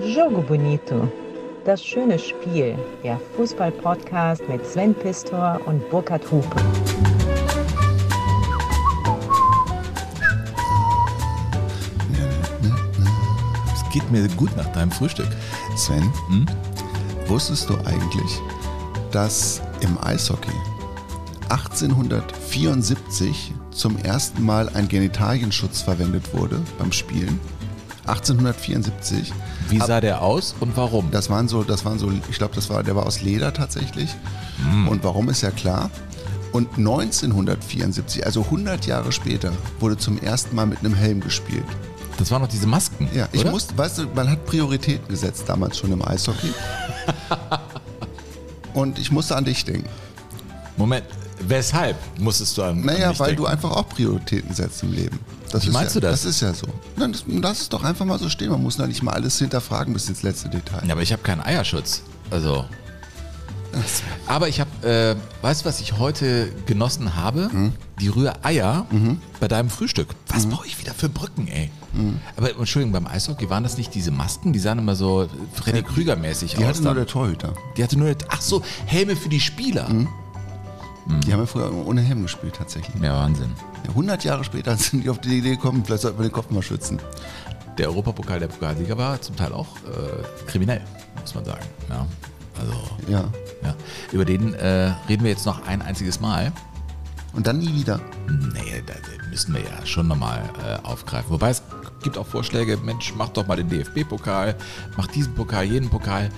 Jogo Bonito. Das schöne Spiel. Der Fußball-Podcast mit Sven Pistor und Burkhard Hupe. Es geht mir gut nach deinem Frühstück. Sven, wusstest du eigentlich, dass im Eishockey 1874 zum ersten Mal ein Genitalienschutz verwendet wurde beim Spielen? 1874. Wie sah der aus und warum? Das waren so, das waren so, ich glaube, das war, der war aus Leder tatsächlich. Und warum ist ja klar. Und 1974, also 100 Jahre später, wurde zum ersten Mal mit einem Helm gespielt. Das waren noch diese Masken. Ja, ich oder? musste, weißt du, man hat Prioritäten gesetzt damals schon im Eishockey. Und ich musste an dich denken. Moment, weshalb musstest du an Naja, an mich weil denken? du einfach auch Prioritäten setzt im Leben. Das Wie ist meinst ja, du das? Das ist ja so. Nein, das, lass es doch einfach mal so stehen. Man muss da nicht mal alles hinterfragen bis ins letzte Detail. Ja, aber ich habe keinen Eierschutz. Also. Aber ich habe, äh, weißt du, was ich heute genossen habe? Hm? Die Rühreier bei deinem Frühstück. Was Hm? baue ich wieder für Brücken, ey? Aber Entschuldigung, beim Eishockey waren das nicht diese Masken? Die sahen immer so Freddy Krüger-mäßig Die aus. hatte nur der Torhüter. die hatte nur, ach so, Helme für die Spieler. Hm? Die haben ja früher ohne Helm gespielt tatsächlich. Ja, Wahnsinn. Ja, 100 Jahre später sind die auf die Idee gekommen, vielleicht sollten wir den Kopf mal schützen. Der Europapokal der Pokalsieger war zum Teil auch äh, kriminell, muss man sagen. Ja, also, Ja. ja. Über den äh, reden wir jetzt noch ein einziges Mal. Und dann nie wieder. Nee, da müssen wir ja schon nochmal äh, aufgreifen. Wobei es gibt auch Vorschläge, Mensch, mach doch mal den DFB-Pokal, mach diesen Pokal, jeden Pokal.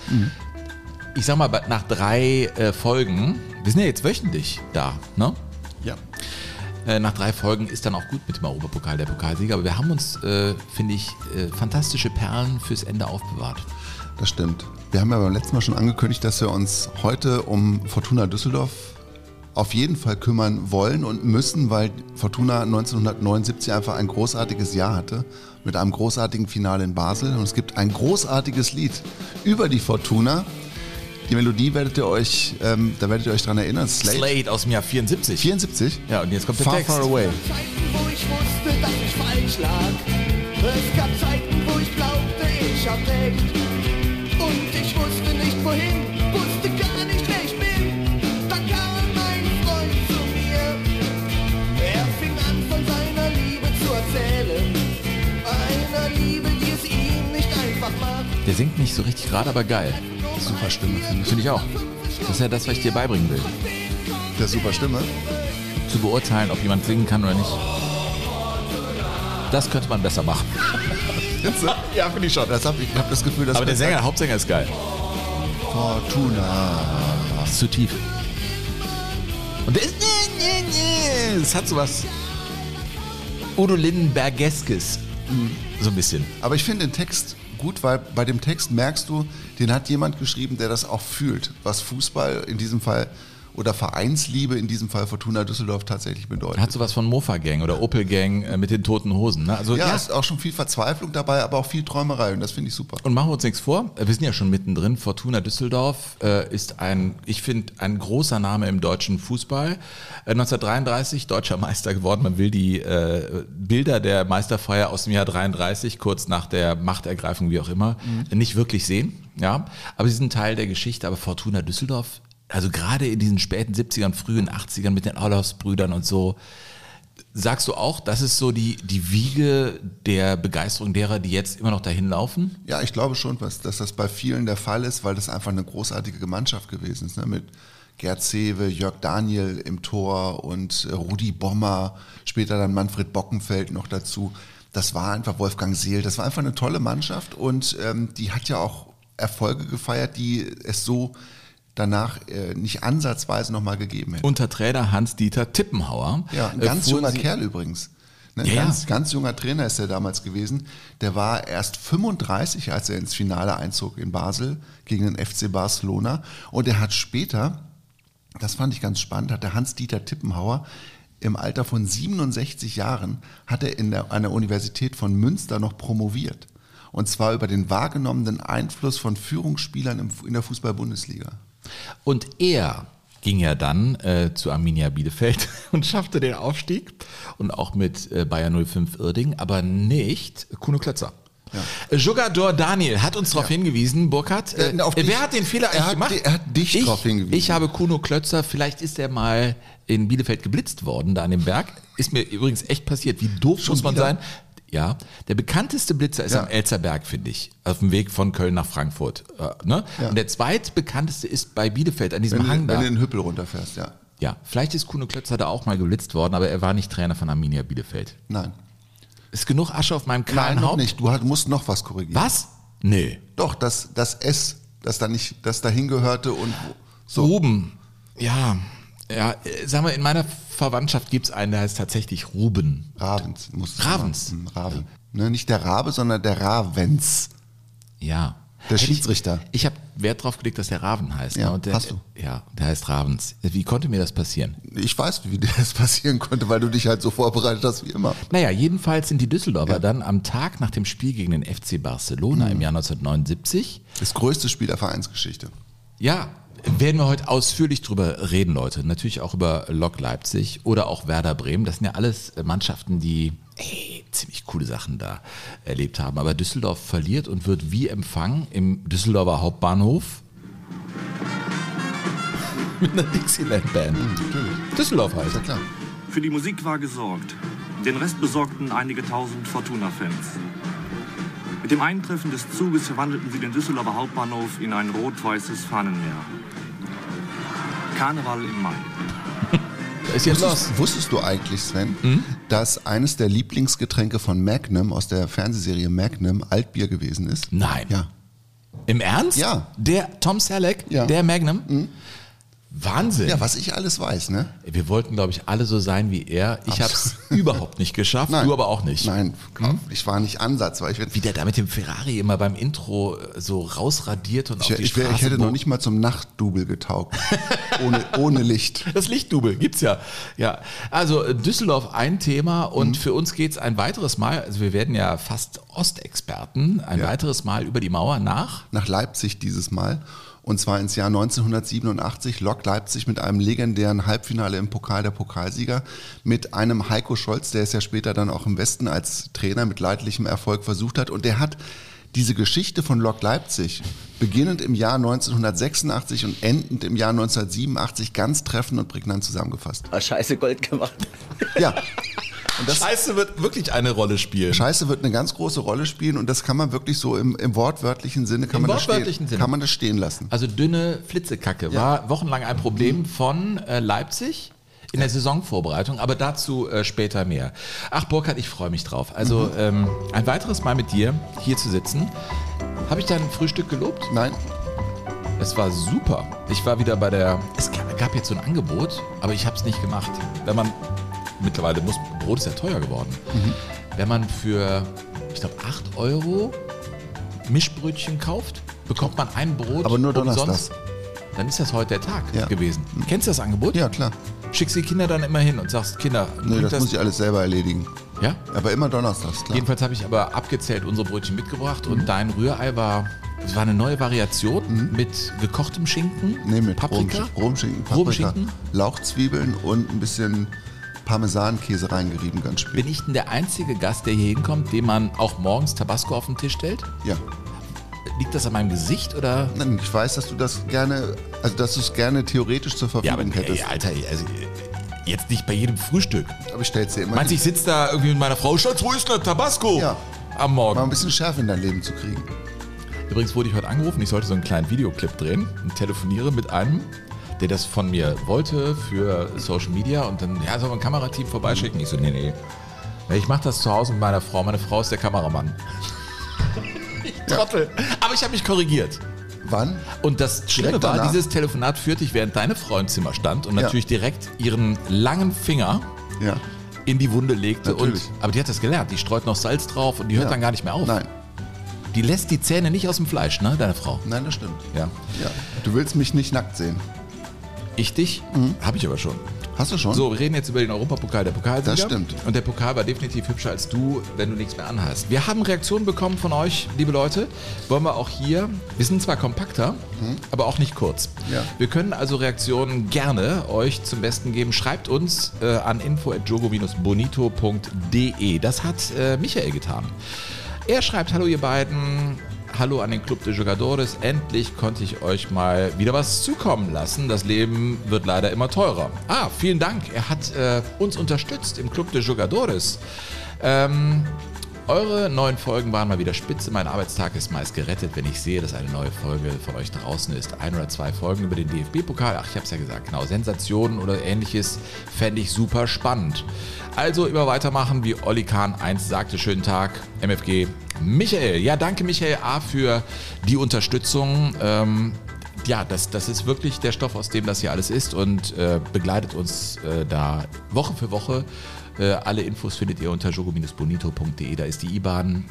Ich sag mal, nach drei äh, Folgen, wir sind ja jetzt wöchentlich da, ne? Ja. Äh, nach drei Folgen ist dann auch gut mit dem Europapokal der Pokalsieger. Aber wir haben uns, äh, finde ich, äh, fantastische Perlen fürs Ende aufbewahrt. Das stimmt. Wir haben ja beim letzten Mal schon angekündigt, dass wir uns heute um Fortuna Düsseldorf auf jeden Fall kümmern wollen und müssen, weil Fortuna 1979 einfach ein großartiges Jahr hatte mit einem großartigen Finale in Basel und es gibt ein großartiges Lied über die Fortuna. Die Melodie werdet ihr euch, ähm, da werdet ihr euch dran erinnern. Slate. Slade aus dem Jahr 74. 74? Ja, und jetzt kommt der Far Text. Far Away. Zeiten, wo ich wusste, dass ich falsch lag. Es gab Zeiten, wo ich glaubte, ich hab recht. Und ich wusste nicht wohin, Der singt nicht so richtig gerade, aber geil. Super Stimme, finde ich. Finde ich auch. Das ist ja das, was ich dir beibringen will. Der super Stimme. Zu beurteilen, ob jemand singen kann oder nicht. Das könnte man besser machen. ja, finde ich schon. Das hab, ich habe das Gefühl, dass Aber der Sänger, der Hauptsänger ist geil. Fortuna. Das ist zu tief. Und der ist. Es hat sowas. Udo Lindenbergeskes. So ein bisschen. Aber ich finde den Text gut, weil bei dem Text merkst du, den hat jemand geschrieben, der das auch fühlt, was Fußball in diesem Fall oder Vereinsliebe in diesem Fall Fortuna Düsseldorf tatsächlich bedeutet. Hat sowas von Mofa Gang oder Opel Gang äh, mit den toten Hosen. Ne? Also, ja, ja. ist auch schon viel Verzweiflung dabei, aber auch viel Träumerei und das finde ich super. Und machen wir uns nichts vor, wir sind ja schon mittendrin. Fortuna Düsseldorf äh, ist ein, ich finde, ein großer Name im deutschen Fußball. Äh, 1933 deutscher Meister geworden. Man will die äh, Bilder der Meisterfeier aus dem Jahr 33, kurz nach der Machtergreifung, wie auch immer, nicht wirklich sehen. Ja, aber sie sind Teil der Geschichte. Aber Fortuna Düsseldorf, also gerade in diesen späten 70ern, frühen 80ern mit den Orlovs-Brüdern und so, Sagst du auch, das ist so die, die Wiege der Begeisterung derer, die jetzt immer noch dahin laufen? Ja, ich glaube schon, dass, dass das bei vielen der Fall ist, weil das einfach eine großartige Mannschaft gewesen ist. Ne? Mit Gerd Sewe, Jörg Daniel im Tor und äh, Rudi Bommer, später dann Manfred Bockenfeld noch dazu. Das war einfach Wolfgang Seel, das war einfach eine tolle Mannschaft und ähm, die hat ja auch Erfolge gefeiert, die es so danach äh, nicht ansatzweise nochmal gegeben hätte. Unter Trainer Hans-Dieter Tippenhauer. Ja, ein äh, ganz fuhren junger sie- Kerl übrigens. Ne, Ja, ja. ganz, ganz junger Trainer ist er damals gewesen. Der war erst 35, als er ins Finale einzog in Basel gegen den FC Barcelona. Und er hat später, das fand ich ganz spannend, hat der Hans-Dieter Tippenhauer im Alter von 67 Jahren, hat er in der, an der Universität von Münster noch promoviert. Und zwar über den wahrgenommenen Einfluss von Führungsspielern im, in der Fußball-Bundesliga. Und er ging ja dann äh, zu Arminia Bielefeld und schaffte den Aufstieg und auch mit äh, Bayern 05 Irding, aber nicht Kuno Klötzer. Äh, Jugador Daniel hat uns darauf hingewiesen, Burkhard. Äh, Äh, wer hat den Fehler Er eigentlich gemacht? er hat dich ich, darauf hingewiesen. Ich habe Kuno Klötzer, vielleicht ist er mal in Bielefeld geblitzt worden, da an dem Berg. Ist mir übrigens echt passiert. Wie doof muss man wieder? sein? Ja, der bekannteste Blitzer ist Ja. am Elzerberg, finde ich. Auf dem Weg von Köln nach Frankfurt. Äh, ne? Ja. Und der zweitbekannteste ist bei Bielefeld, an diesem Wenn, Hang du, wenn da. du den Hüppel runterfährst, ja. Ja, vielleicht ist Kuno Klötzer da auch mal geblitzt worden, aber er war nicht Trainer von Arminia Bielefeld. Nein. Ist genug Asche auf meinem Nein, kahlen noch Haupt? nicht. Du musst noch was korrigieren. Was? Nee. Doch, das, das S, das da nicht, das dahin gehörte und so. Ruben. Ja, ja, sagen wir, in meiner Verwandtschaft gibt es einen, der heißt tatsächlich Ruben. Ravens. Musst du Ravens. sagen. Hm, Raven. Ne, nicht der Rabe, sondern der Ravens. Ja. Der Hätte ich- Schiedsrichter. Ich habe Wert drauf gelegt, dass der Raven heißt. Ja, ne? Der, hast du. Ja, der heißt Ravens. Wie konnte mir das passieren? Ich weiß, wie dir das passieren konnte, weil du dich halt so vorbereitet hast wie immer. Naja, jedenfalls sind die Düsseldorfer dann am Tag nach dem Spiel gegen den FC Barcelona Mhm. im Jahr 1979 Das größte Spiel der Vereinsgeschichte. Ja, werden wir heute ausführlich drüber reden, Leute. Natürlich auch über Lok Leipzig oder auch Werder Bremen. Das sind ja alles Mannschaften, die ey, ziemlich coole Sachen da erlebt haben. Aber Düsseldorf verliert und wird wie empfangen im Düsseldorfer Hauptbahnhof mit einer Dixieland Band. Düsseldorf halt. Ja klar. Für die Musik war gesorgt. Den Rest besorgten einige tausend Fortuna-Fans. Mit dem Eintreffen des Zuges verwandelten sie den Düsseldorfer Hauptbahnhof in ein rot-weißes Fahnenmeer. Karneval im Mai. Da ist jetzt los. Wusstest, wusstest du eigentlich, Sven, Hm? dass eines der Lieblingsgetränke von Magnum aus der Fernsehserie Magnum Altbier gewesen ist? Nein. Ja. Im Ernst? Ja. Der Tom Selleck, Ja. der Magnum? Wahnsinn. Ja, was ich alles weiß, ne? Wir wollten, glaube ich, alle so sein wie er. Ich habe es überhaupt nicht geschafft, du aber auch nicht. Nein, ich war nicht Ansatz, weil ich, Wie der da mit dem Ferrari immer beim Intro äh, so rausradiert und ich, auf die ich, Straße ich hätte noch nicht mal zum Nachtdubel getaugt. ohne, ohne Licht. Das Lichtdubel gibt's ja. Ja, also äh, Düsseldorf ein Thema und Mhm. für uns geht's ein weiteres Mal, also wir werden ja fast Ostexperten, ein Ja. weiteres Mal über die Mauer nach. Nach Leipzig dieses Mal. Und zwar ins Jahr 1987 Lok Leipzig mit einem legendären Halbfinale im Pokal der Pokalsieger mit einem Heiko Scholz, der es ja später dann auch im Westen als Trainer mit leidlichem Erfolg versucht hat. Und der hat diese Geschichte von Lok Leipzig, beginnend im Jahr 1986 und endend im Jahr 1987, ganz treffend und prägnant zusammengefasst. Ah, scheiße Gold gemacht. Ja. Und das Scheiße wird wirklich eine Rolle spielen. Scheiße wird eine ganz große Rolle spielen und das kann man wirklich so im, im wortwörtlichen Sinne kann Im man das wortwörtlichen stehen, Sinne. kann man das stehen lassen. Also dünne Flitzekacke war wochenlang ein Problem von äh, Leipzig in der Saisonvorbereitung, aber dazu äh, später mehr. Ach Burkhard, ich freue mich drauf. Also ähm, ein weiteres Mal mit dir hier zu sitzen. Habe ich dein Frühstück gelobt? Nein, Es war super. Ich war wieder bei der. Es gab, gab jetzt so ein Angebot, aber ich habe es nicht gemacht. Wenn man mittlerweile muss Brot ist ja teuer geworden. Wenn man für ich glaube 8 Euro Mischbrötchen kauft, bekommt man ein Brot. Aber nur donnerstags. Dann ist das heute der Tag Ja. gewesen. Kennst du das Angebot? ja klar. Schickst die Kinder dann immer hin und sagst, Kinder, Nee, bringt das, muss ich alles selber erledigen. ja? Aber immer donnerstags, klar. Jedenfalls habe ich aber abgezählt unsere Brötchen mitgebracht und dein Rührei war, es war eine neue Variation mit gekochtem Schinken, Mhm. Nee, mit Paprika, Rom, Romschinken, Paprika, Romschinken. Lauchzwiebeln und ein bisschen Parmesankäse reingerieben, ganz spät. Bin ich denn der einzige Gast, der hier hinkommt, dem man auch morgens Tabasco auf den Tisch stellt? Ja. Liegt das an meinem Gesicht oder? Nein, ich weiß, dass du das gerne, also dass du es gerne theoretisch zur Verfügung hättest. ey, Alter, also, jetzt nicht bei jedem Frühstück. Aber ich stell's dir immer Meinst du, ich sitze da irgendwie mit meiner Frau, Schatz, wo ist denn der Tabasco? Ja. Am mal ein Morgen. bisschen Schärfe in dein Leben zu kriegen. Übrigens wurde ich heute angerufen, ich sollte so einen kleinen Videoclip drehen und telefoniere mit einem, der das von mir wollte für Social Media und dann, ja, soll man ein Kamerateam vorbeischicken? Ich so, nee, nee. Ich mache das zu Hause mit meiner Frau. Meine Frau ist der Kameramann. ich Trottel. Aber ich habe mich korrigiert. Wann? Und das Schlimme Direkt war, danach? dieses Telefonat führte ich, während deine Frau im Zimmer stand und Ja. natürlich direkt ihren langen Finger Ja. in die Wunde legte. Und, Natürlich. aber die hat das gelernt. Die streut noch Salz drauf und die hört ja. dann gar nicht mehr auf. Nein. Die lässt die Zähne nicht aus dem Fleisch, ne, deine Frau? Nein, das stimmt. Ja. Ja. Du willst mich nicht nackt sehen. Ich dich? Habe ich aber schon. Hast du schon? So, wir reden jetzt über den Europapokal der Pokalsieger. Das stimmt. Und der Pokal war definitiv hübscher als du, wenn du nichts mehr anhast. Wir haben Reaktionen bekommen von euch, liebe Leute. Wollen wir auch hier, wir sind zwar kompakter, aber auch nicht kurz. Mhm. Ja. Wir können also Reaktionen gerne euch zum Besten geben. Schreibt uns äh, an info.jogo-bonito.de. Das hat äh, Michael getan. Er schreibt, hallo ihr beiden, hallo an den Club de Jugadores, endlich konnte ich euch mal wieder was zukommen lassen. Das Leben wird leider immer teurer. Ah, vielen Dank, er hat äh, uns unterstützt im Club de Jugadores. Ähm, eure neuen Folgen waren mal wieder spitze. Mein Arbeitstag ist meist gerettet, wenn ich sehe, dass eine neue Folge von euch draußen ist. Ein oder zwei Folgen über den DFB-Pokal. Ach, ich habe es ja gesagt, genau. Sensationen oder ähnliches fände ich super spannend. Also immer weitermachen, wie Olli Kahn einst sagte. Schönen Tag, MFG. Michael, ja, danke Michael A. für die Unterstützung. Ähm, ja, das, das ist wirklich der Stoff, aus dem das hier alles ist und äh, begleitet uns äh, da Woche für Woche. Äh, alle Infos findet ihr unter jogo-bonito.de. Da ist die IBAN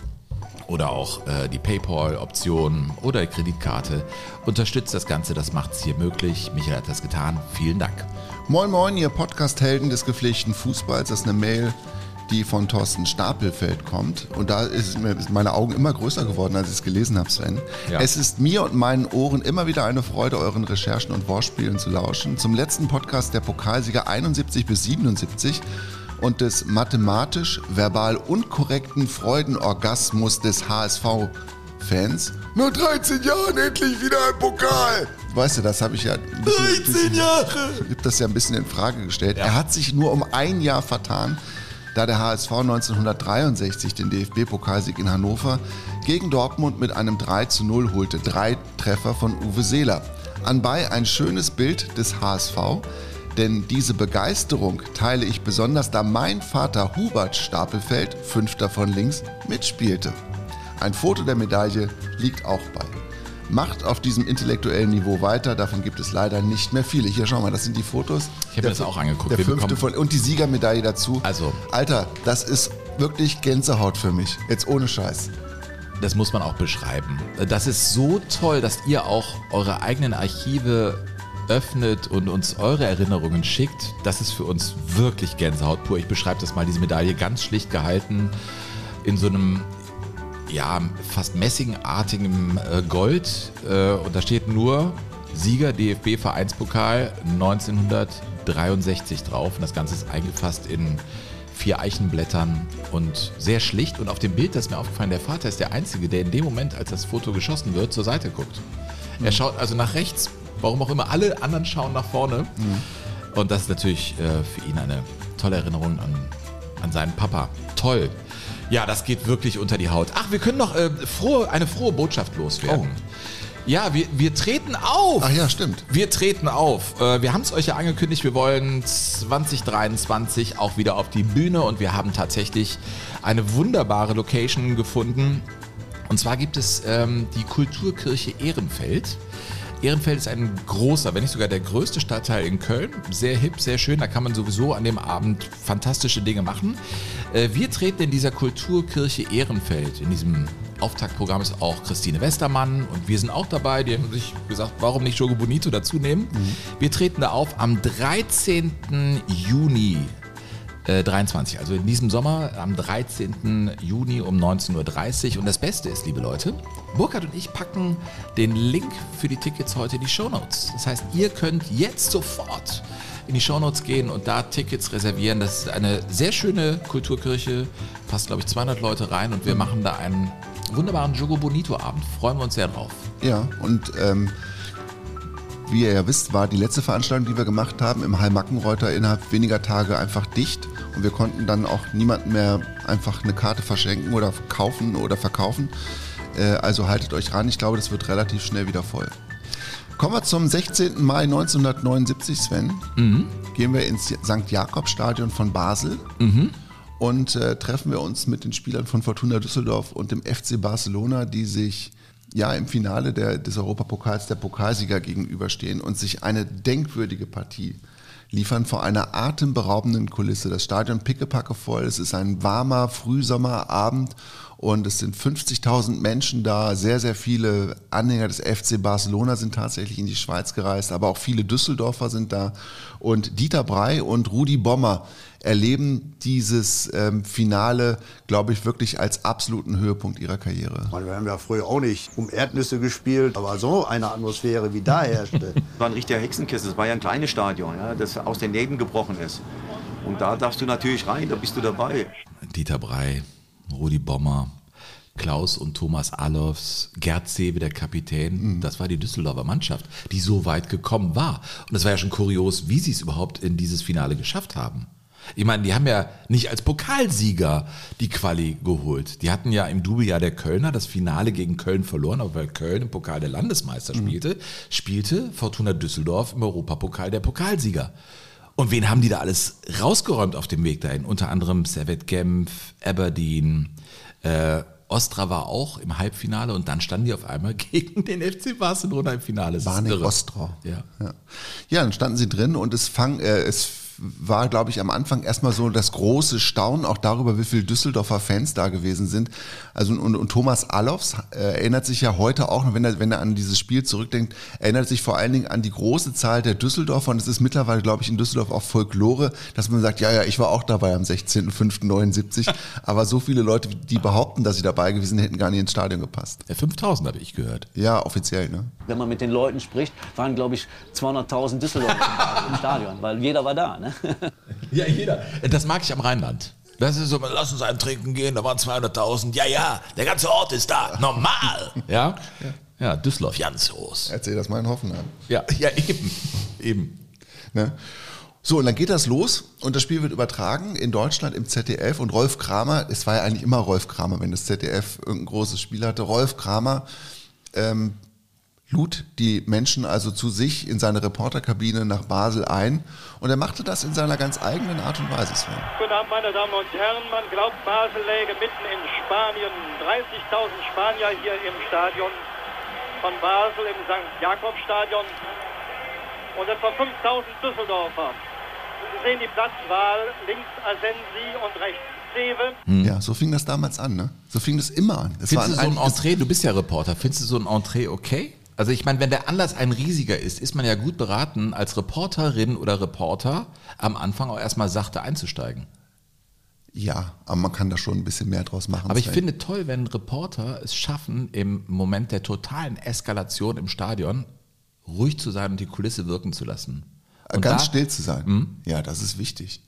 oder auch äh, die PayPal-Option oder die Kreditkarte. Unterstützt das Ganze, das macht es hier möglich. Michael hat das getan. Vielen Dank. Moin Moin, ihr Podcast-Helden des gepflegten Fußballs. Das ist eine Mail, die von Thorsten Stapelfeld kommt. Und da ist mir meine Augen immer größer geworden, als ich es gelesen habe, Sven. Ja. Es ist mir und meinen Ohren immer wieder eine Freude, euren Recherchen und Wortspielen zu lauschen. Zum letzten Podcast der Pokalsieger 71 bis 77 und des mathematisch verbal unkorrekten Freudenorgasmus des HSV-Fans. Nur 13 Jahren endlich wieder ein Pokal! Weißt du, das habe ich ja. bisschen- 13 Jahre! Ich habe das ja ein bisschen in Frage gestellt. Ja. Er hat sich nur um ein Jahr vertan, da der HSV 1963 den DFB-Pokalsieg in Hannover gegen Dortmund mit einem 3 zu 0 holte. Drei Treffer von Uwe Seeler. Anbei ein schönes Bild des HSV, denn diese Begeisterung teile ich besonders, da mein Vater Hubert Stapelfeld, fünfter von links, mitspielte. Ein Foto der Medaille liegt auch bei. Macht auf diesem intellektuellen Niveau weiter, davon gibt es leider nicht mehr viele. Hier schau mal, das sind die Fotos. Ich habe mir das auch angeguckt. Der Wir fünfte bekommen- von, und die Siegermedaille dazu. Also- Alter, das ist wirklich Gänsehaut für mich. Jetzt ohne Scheiß. Das muss man auch beschreiben. Das ist so toll, dass ihr auch eure eigenen Archive öffnet und uns eure Erinnerungen schickt. Das ist für uns wirklich Gänsehaut pur. Ich beschreibe das mal, diese Medaille ganz schlicht gehalten in so einem ja, fast messingartigem äh, Gold. Äh, und da steht nur Sieger DFB Vereinspokal 1963 drauf. Und das Ganze ist eingefasst in vier Eichenblättern und sehr schlicht. Und auf dem Bild, das ist mir aufgefallen, der Vater ist der Einzige, der in dem Moment, als das Foto geschossen wird, zur Seite guckt. Er schaut also nach rechts, warum auch immer. Alle anderen schauen nach vorne. Und das ist natürlich äh, für ihn eine tolle Erinnerung an, an seinen Papa. Toll. Ja, das geht wirklich unter die Haut. Ach, wir können noch äh, frohe, eine frohe Botschaft loswerden. Ja, wir, wir treten auf. Ach ja, stimmt. Wir treten auf. Äh, Wir haben es euch ja angekündigt, wir wollen 2023 auch wieder auf die Bühne und wir haben tatsächlich eine wunderbare Location gefunden. Und zwar gibt es ähm, die Kulturkirche Ehrenfeld. Ehrenfeld ist ein großer, wenn nicht sogar der größte Stadtteil in Köln. Sehr hip, sehr schön. Da kann man sowieso an dem Abend fantastische Dinge machen. Äh, Wir treten in dieser Kulturkirche Ehrenfeld. In diesem Auftaktprogramm ist auch Christine Westermann und wir sind auch dabei. Die haben sich gesagt, warum nicht Jogo Bonito dazu nehmen. Wir treten da auf am 13. Juni 23, also in diesem Sommer am 13. Juni um 19.30 Uhr. Und das Beste ist, liebe Leute, Burkhard und ich packen den Link für die Tickets heute in die Shownotes. Das heißt, ihr könnt jetzt sofort in die Shownotes gehen und da Tickets reservieren. Das ist eine sehr schöne Kulturkirche, passt glaube ich 200 Leute rein und wir machen da einen wunderbaren Jogo Bonito Abend. Freuen wir uns sehr drauf. Ja, und ähm, wie ihr ja wisst, war die letzte Veranstaltung, die wir gemacht haben, im Hall-Mackenreuter innerhalb weniger Tage einfach dicht. Und wir konnten dann auch niemandem mehr einfach eine Karte verschenken oder kaufen oder verkaufen. Äh, also haltet euch ran, ich glaube, das wird relativ schnell wieder voll. Kommen wir zum 16. Mai 1979, Sven. Gehen wir ins St. Jakob-Stadion von Basel und äh, treffen wir uns mit den Spielern von Fortuna Düsseldorf und dem FC Barcelona, die sich ja im Finale der, des Europapokals der Pokalsieger gegenüberstehen und sich eine denkwürdige Partie liefern vor einer atemberaubenden Kulisse. Das Stadion pickepacke voll, es ist ein warmer Frühsommerabend und es sind 50.000 Menschen da. Sehr, sehr viele Anhänger des FC Barcelona sind tatsächlich in die Schweiz gereist, aber auch viele Düsseldorfer sind da. Und Dieter Brey und Rudi Bommer erleben dieses ähm, Finale, glaube ich, wirklich als absoluten Höhepunkt ihrer Karriere. Meine, wir haben ja früher auch nicht um Erdnüsse gespielt, aber so eine Atmosphäre wie da herrschte. war ein richtiger Hexenkiss. Es war ja ein kleines Stadion, ja, das aus den Nähten gebrochen ist. Und da darfst du natürlich rein, da bist du dabei. Dieter Brey, Rudi Bommer, Klaus und Thomas Alofs, Gerd Seebe, der Kapitän, das war die Düsseldorfer Mannschaft, die so weit gekommen war. Und es war ja schon kurios, wie sie es überhaupt in dieses Finale geschafft haben. Ich meine, die haben ja nicht als Pokalsieger die Quali geholt. Die hatten ja im Double-Jahr der Kölner das Finale gegen Köln verloren, aber weil Köln im Pokal der Landesmeister spielte, spielte Fortuna Düsseldorf im Europapokal der Pokalsieger. Und wen haben die da alles rausgeräumt auf dem Weg dahin? Unter anderem Servet Genf, Aberdeen, äh, Ostra war auch im Halbfinale und dann standen die auf einmal gegen den FC Barcelona im Finale. Barnik. Ostra. Ja. Ja. ja, dann standen sie drin und es fang, äh, es war, glaube ich, am Anfang erstmal so das große Staunen auch darüber, wie viele Düsseldorfer Fans da gewesen sind. Also und, und Thomas Allofs äh, erinnert sich ja heute auch noch, wenn er, wenn er an dieses Spiel zurückdenkt, erinnert sich vor allen Dingen an die große Zahl der Düsseldorfer und es ist mittlerweile, glaube ich, in Düsseldorf auch Folklore, dass man sagt, ja, ja, ich war auch dabei am 16.05.79, aber so viele Leute, die behaupten, dass sie dabei gewesen sind, hätten gar nicht ins Stadion gepasst. Ja, 5000 habe ich gehört. Ja, offiziell, ne? Wenn man mit den Leuten spricht, waren, glaube ich, 200.000 Düsseldorfer im Stadion, weil jeder war da. Ne? Ja, jeder. Das mag ich am Rheinland. Das ist so, lass uns einen trinken gehen, da waren 200.000. Ja, ja, der ganze Ort ist da. Normal. Ja? Ja, Düsseldorf, ganz groß. Erzähl das mal in Hoffenheim. Ja, ja, eben. Eben. Ne? So, und dann geht das los und das Spiel wird übertragen in Deutschland im ZDF und Rolf Kramer, es war ja eigentlich immer Rolf Kramer, wenn das ZDF irgendein großes Spiel hatte, Rolf Kramer ähm, lud die Menschen also zu sich in seine Reporterkabine nach Basel ein und er machte das in seiner ganz eigenen Art und Weise. Sven. Guten Abend, meine Damen und Herren. Man glaubt, Basel läge mitten in Spanien. 30.000 Spanier hier im Stadion von Basel, im St. Jakobstadion. Und etwa 5.000 Düsseldorfer. Sie sehen die Platzwahl. Links Asensi und rechts Sewe. Ja, so fing das damals an, ne? So fing das immer an. Es Findest du so ein Entree, du bist ja Reporter, findest du so ein Entree okay? Also ich meine, wenn der Anlass ein riesiger ist, ist man ja gut beraten, als Reporterin oder Reporter am Anfang auch erstmal sachte einzusteigen. Ja, aber man kann da schon ein bisschen mehr draus machen. Aber ich finde toll, wenn Reporter es schaffen, im Moment der totalen Eskalation im Stadion ruhig zu sein und die Kulisse wirken zu lassen. Und ganz da- still zu sein. Ja, das ist wichtig.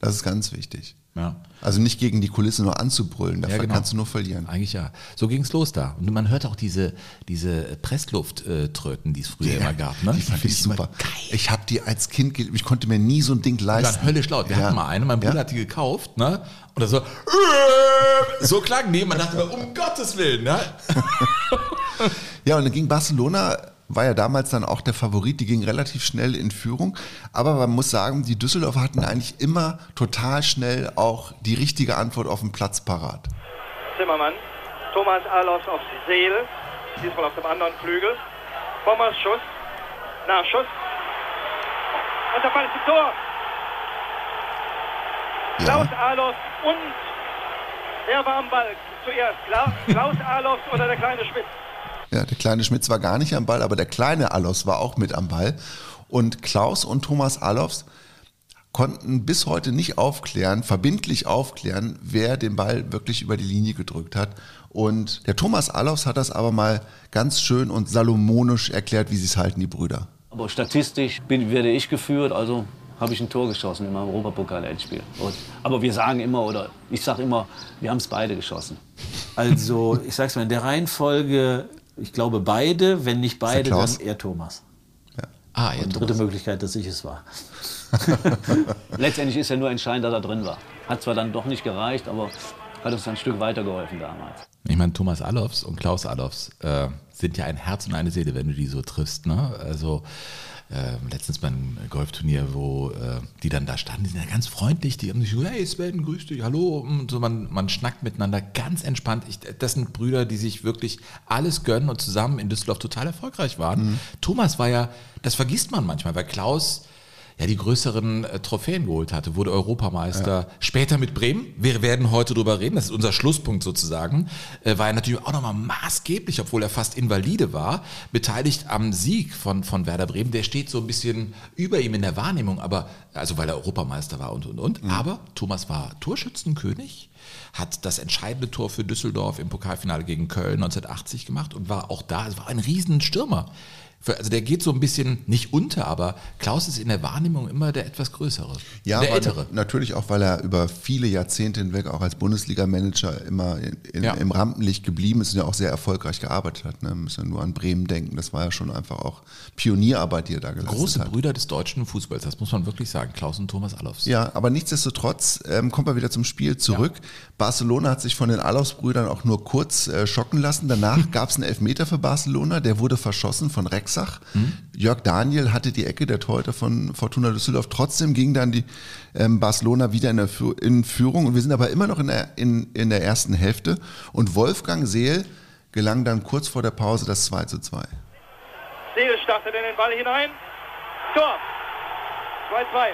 Das ist ganz wichtig. Ja. Also nicht gegen die Kulisse nur anzubrüllen, dafür Ja, genau. kannst du nur verlieren. Eigentlich ja. So ging es los da. Und man hört auch diese, diese Presslufttröten, die es früher immer gab. Ne? Die fand ich super. Ich habe die als Kind, ich konnte mir nie so ein Ding Die leisten. waren höllisch laut. Wir Ja. hatten mal eine, mein Bruder Ja. hat die gekauft, ne? Und so, so klang die. Man dachte, um Gottes Willen, ne? Ja, und dann ging Barcelona, war ja damals dann auch der Favorit, die ging relativ schnell in Führung. Aber man muss sagen, die Düsseldorfer hatten eigentlich immer total schnell auch die richtige Antwort auf dem Platz parat. Zimmermann. Thomas Alos auf Seel. Diesmal auf dem anderen Flügel. Bommers Schuss. Nachschuss. Und der Ball ist im Tor. Klaus Alos und wer war am Ball zuerst? Kla Klaus Alos oder der kleine Schmidt? Ja, der kleine Schmitz war gar nicht am Ball, aber der kleine Alofs war auch mit am Ball. Und Klaus und Thomas Alofs konnten bis heute nicht aufklären, verbindlich aufklären, wer den Ball wirklich über die Linie gedrückt hat. Und der Thomas Alofs hat das aber mal ganz schön und salomonisch erklärt, wie sie es halten, die Brüder. Aber statistisch bin, werde ich geführt, also habe ich ein Tor geschossen im Europapokal-Endspiel. Und- Aber wir sagen immer, oder ich sage immer, wir haben es beide geschossen. Also, ich sag's mal, in der Reihenfolge, ich glaube beide, wenn nicht beide, dann eher Thomas. Ah, ja, Und dritte Möglichkeit, dass ich es war. Letztendlich ist ja nur entscheidend, dass er drin war. Hat zwar dann doch nicht gereicht, aber hat uns ein Stück weitergeholfen damals. Ich meine, Thomas Allofs und Klaus Allofs äh, sind ja ein Herz und eine Seele, wenn du die so triffst. Ne? Also äh, letztens beim Golfturnier, wo äh, die dann da standen, die sind ja ganz freundlich, die haben sich so, hey Sven, grüß dich, hallo. Und so, man, man schnackt miteinander ganz entspannt. Ich, das sind Brüder, die sich wirklich alles gönnen und zusammen in Düsseldorf total erfolgreich waren. Thomas war ja, das vergisst man manchmal, weil Klaus ja die größeren äh, Trophäen geholt hatte, wurde Europameister. Später mit Bremen, wir werden heute drüber reden, das ist unser Schlusspunkt sozusagen, äh, war er natürlich auch nochmal maßgeblich, obwohl er fast invalide war, beteiligt am Sieg von, von Werder Bremen. Der steht so ein bisschen über ihm in der Wahrnehmung, aber also weil er Europameister war und und und. Aber Thomas war Torschützenkönig, hat das entscheidende Tor für Düsseldorf im Pokalfinale gegen Köln 1980 gemacht und war auch da, es war ein Riesenstürmer. Also der geht so ein bisschen nicht unter, aber Klaus ist in der Wahrnehmung immer der etwas größere. Ja, der ältere. natürlich auch, weil er über viele Jahrzehnte hinweg auch als Bundesliga-Manager immer in, in, Ja. im Rampenlicht geblieben ist und ja auch sehr erfolgreich gearbeitet hat. Ne? Wir müssen ja nur an Bremen denken. Das war ja schon einfach auch Pionierarbeit, die er da geleistet Große hat. Brüder des deutschen Fußballs, das muss man wirklich sagen. Klaus und Thomas Allofs. Ja, aber nichtsdestotrotz ähm, kommt er wieder zum Spiel zurück. Barcelona hat sich von den Alofs-Brüdern auch nur kurz äh, schocken lassen. Danach gab es einen Elfmeter für Barcelona, der wurde verschossen von Rexach. Jörg Daniel hatte die Ecke der Torhüter von Fortuna Düsseldorf. Trotzdem ging dann die ähm, Barcelona wieder in, der Fü- in Führung und wir sind aber immer noch in der, in, in der ersten Hälfte. Und Wolfgang Seel gelang dann kurz vor der Pause das 2 zu 2. Seel startet in den Ball hinein. Tor. 2-2.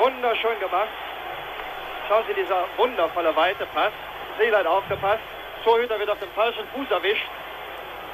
Wunderschön gemacht. Schauen Sie, dieser wundervolle weite Pass. Seel hat aufgepasst. Torhüter wird auf dem falschen Fuß erwischt.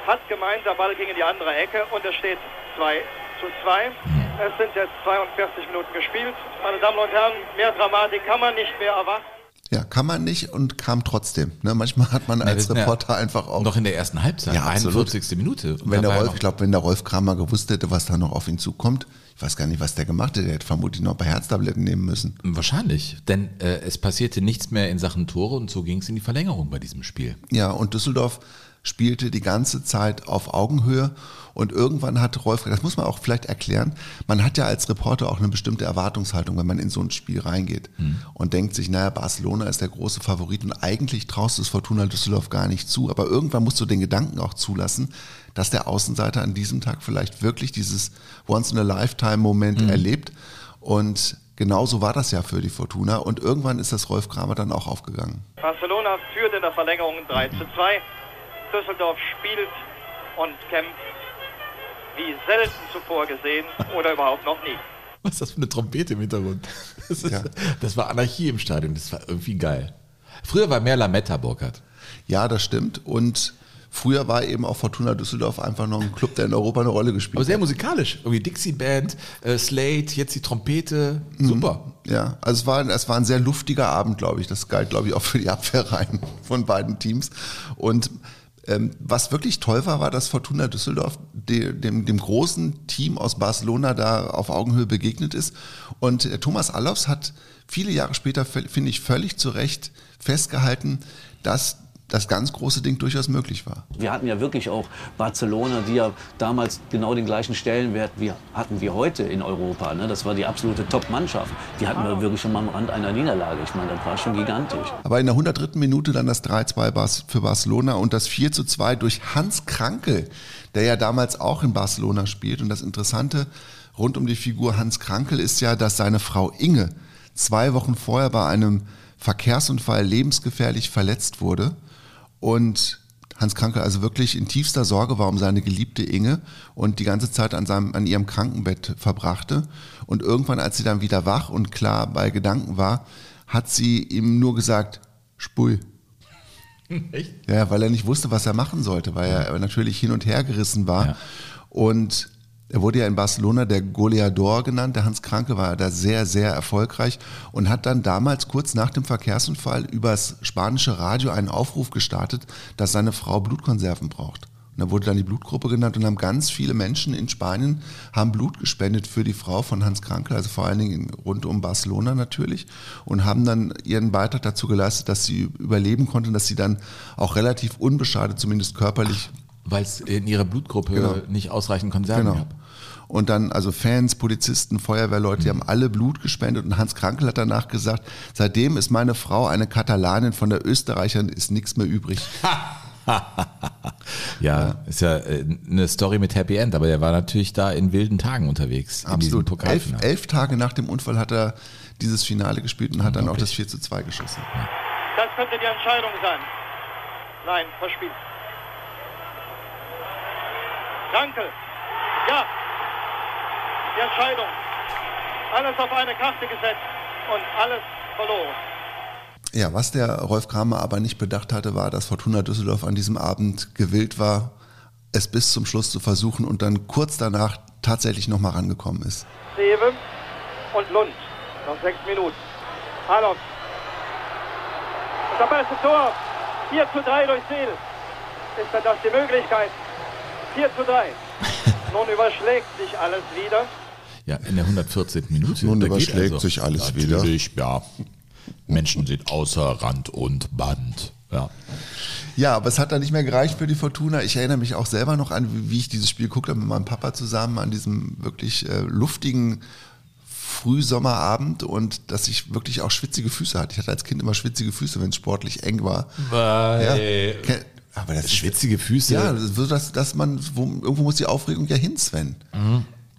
Hat gemeint, der Ball ging in die andere Ecke und es steht 2 zu 2. Es sind jetzt 42 Minuten gespielt. Meine Damen und Herren, mehr Dramatik kann man nicht mehr erwarten. Ja, kann man nicht und kam trotzdem. Ne? Manchmal hat man als ja Reporter einfach auch. Noch in der ersten Halbzeit, Ja, absolut. 41. Minute. Und Wenn der ja Rolf, ich glaube, wenn der Rolf Kramer gewusst hätte, was da noch auf ihn zukommt, ich weiß gar nicht, was der gemacht hätte, der hätte vermutlich noch ein paar Herztabletten nehmen müssen. Wahrscheinlich, denn äh, es passierte nichts mehr in Sachen Tore und so ging es in die Verlängerung bei diesem Spiel. Ja, und Düsseldorf spielte die ganze Zeit auf Augenhöhe. Und irgendwann hat Rolf, das muss man auch vielleicht erklären, man hat ja als Reporter auch eine bestimmte Erwartungshaltung, wenn man in so ein Spiel reingeht und denkt sich, naja, Barcelona ist der große Favorit und eigentlich traust du es Fortuna Düsseldorf gar nicht zu, aber irgendwann musst du den Gedanken auch zulassen, dass der Außenseiter an diesem Tag vielleicht wirklich dieses Once-in-a-Lifetime-Moment erlebt. Und genauso war das ja für die Fortuna. Und irgendwann ist das Rolf Kramer dann auch aufgegangen. Barcelona führt in der Verlängerung 3 zu 2. Düsseldorf spielt und kämpft wie selten zuvor gesehen oder überhaupt noch nie. Was ist das für eine Trompete im Hintergrund? Das, ist, Ja. das war Anarchie im Stadion, das war irgendwie geil. Früher war mehr Lametta, Burkhardt. Ja, das stimmt. Und früher war eben auch Fortuna Düsseldorf einfach noch ein Club, der in Europa eine Rolle gespielt Aber sehr hat. musikalisch. Irgendwie Dixie-Band, äh, Slate, jetzt die Trompete. Super. Ja, also es war, es war ein sehr luftiger Abend, glaube ich. Das galt, glaube ich, auch für die Abwehrreihen von beiden Teams. Und was wirklich toll war, war, dass Fortuna Düsseldorf de, dem, dem großen Team aus Barcelona da auf Augenhöhe begegnet ist. Und äh, Thomas Allofs hat viele Jahre später, finde ich, völlig zu Recht festgehalten, dass das ganz große Ding durchaus möglich war. Wir hatten ja wirklich auch Barcelona, die ja damals genau den gleichen Stellenwert wie hatten wir heute in Europa. Ne? Das war die absolute Top-Mannschaft. Die hatten wir wirklich schon mal am Rand einer Niederlage. Ich meine, das war schon gigantisch. Aber in der 103. Minute dann das 3-2 Bas- für Barcelona und das 4-2 durch Hans Krankel, der ja damals auch in Barcelona spielt. Und das Interessante rund um die Figur Hans Krankel ist ja, dass seine Frau Inge zwei Wochen vorher bei einem Verkehrsunfall lebensgefährlich verletzt wurde und Hans Krankel also wirklich in tiefster Sorge war um seine geliebte Inge und die ganze Zeit an, seinem, an ihrem Krankenbett verbrachte. Und irgendwann, als sie dann wieder wach und klar bei Gedanken war, hat sie ihm nur gesagt, spul. Echt? Ja, weil er nicht wusste, was er machen sollte, weil er natürlich hin und her gerissen war. Ja. Und er wurde ja in Barcelona der Goleador genannt. Der Hans Kranke war da sehr, sehr erfolgreich und hat dann damals kurz nach dem Verkehrsunfall übers spanische Radio einen Aufruf gestartet, dass seine Frau Blutkonserven braucht. Und da wurde dann die Blutgruppe genannt und haben ganz viele Menschen in Spanien haben Blut gespendet für die Frau von Hans Krankel, also vor allen Dingen rund um Barcelona natürlich und haben dann ihren Beitrag dazu geleistet, dass sie überleben konnte und dass sie dann auch relativ unbeschadet, zumindest körperlich, Weil es in ihrer Blutgruppe Genau. nicht ausreichend Konserven Genau. gab. Und dann, also Fans, Polizisten, Feuerwehrleute, die haben alle Blut gespendet. Und Hans Krankel hat danach gesagt, seitdem ist meine Frau eine Katalanin, von der Österreichern ist nichts mehr übrig. Ja, ist ja äh, eine Story mit Happy End, aber der war natürlich da in wilden Tagen unterwegs. Absolut. Elf, elf Tage nach dem Unfall hat er dieses Finale gespielt und hat dann auch das 4 zu 2 geschossen. Das könnte die Entscheidung sein. Nein, verspielt. Krankel. Ja. Die Entscheidung. Alles auf eine Karte gesetzt und alles verloren. Ja, was der Rolf Kramer aber nicht bedacht hatte, war, dass Fortuna Düsseldorf an diesem Abend gewillt war, es bis zum Schluss zu versuchen und dann kurz danach tatsächlich nochmal rangekommen ist. Sewe und Lund. Noch sechs Minuten. Hallock. Und das beste Tor. 4 zu 3 durch Seel. ist dann das die Möglichkeit. 4 zu 3. Nun überschlägt sich alles wieder. Ja, in der 114. Minute. Nun geht also überschlägt sich alles wieder. Natürlich, ja. Menschen sind außer Rand und Band. Ja. Ja, aber es hat dann nicht mehr gereicht für die Fortuna. Ich erinnere mich auch selber noch an, wie ich dieses Spiel guckte mit meinem Papa zusammen an diesem wirklich äh, luftigen Frühsommerabend und dass ich wirklich auch schwitzige Füße hatte. Ich hatte als Kind immer schwitzige Füße, wenn es sportlich eng war. Ja. Aber das ist, Schwitzige Füße. ja, das ist so, dass, dass man, wo, irgendwo muss die Aufregung ja hin, Sven.